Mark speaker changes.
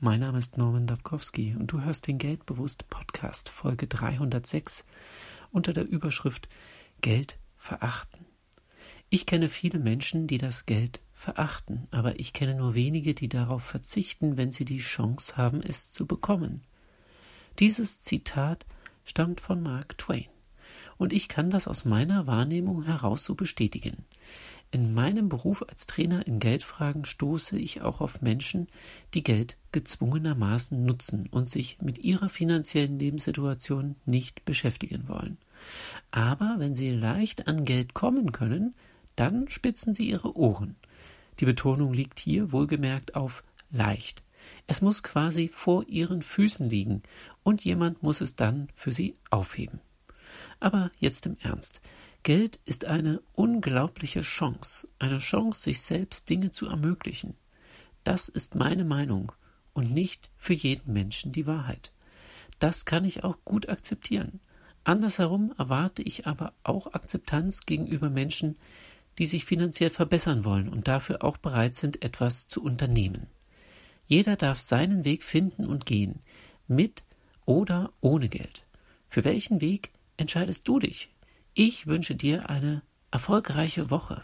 Speaker 1: mein Name ist Norman Dabkowski und du hörst den Geldbewusst Podcast Folge 306 unter der Überschrift Geld verachten. Ich kenne viele Menschen, die das Geld verachten, aber ich kenne nur wenige, die darauf verzichten, wenn sie die Chance haben, es zu bekommen. Dieses Zitat stammt von Mark Twain und ich kann das aus meiner Wahrnehmung heraus so bestätigen. In meinem Beruf als Trainer in Geldfragen stoße ich auch auf Menschen, die Geld gezwungenermaßen nutzen und sich mit ihrer finanziellen Lebenssituation nicht beschäftigen wollen. Aber wenn sie leicht an Geld kommen können, dann spitzen sie ihre Ohren. Die Betonung liegt hier wohlgemerkt auf leicht. Es muss quasi vor ihren Füßen liegen, und jemand muss es dann für sie aufheben. Aber jetzt im Ernst. Geld ist eine unglaubliche Chance, eine Chance, sich selbst Dinge zu ermöglichen. Das ist meine Meinung und nicht für jeden Menschen die Wahrheit. Das kann ich auch gut akzeptieren. Andersherum erwarte ich aber auch Akzeptanz gegenüber Menschen, die sich finanziell verbessern wollen und dafür auch bereit sind, etwas zu unternehmen. Jeder darf seinen Weg finden und gehen, mit oder ohne Geld. Für welchen Weg entscheidest du dich? Ich wünsche dir eine erfolgreiche Woche.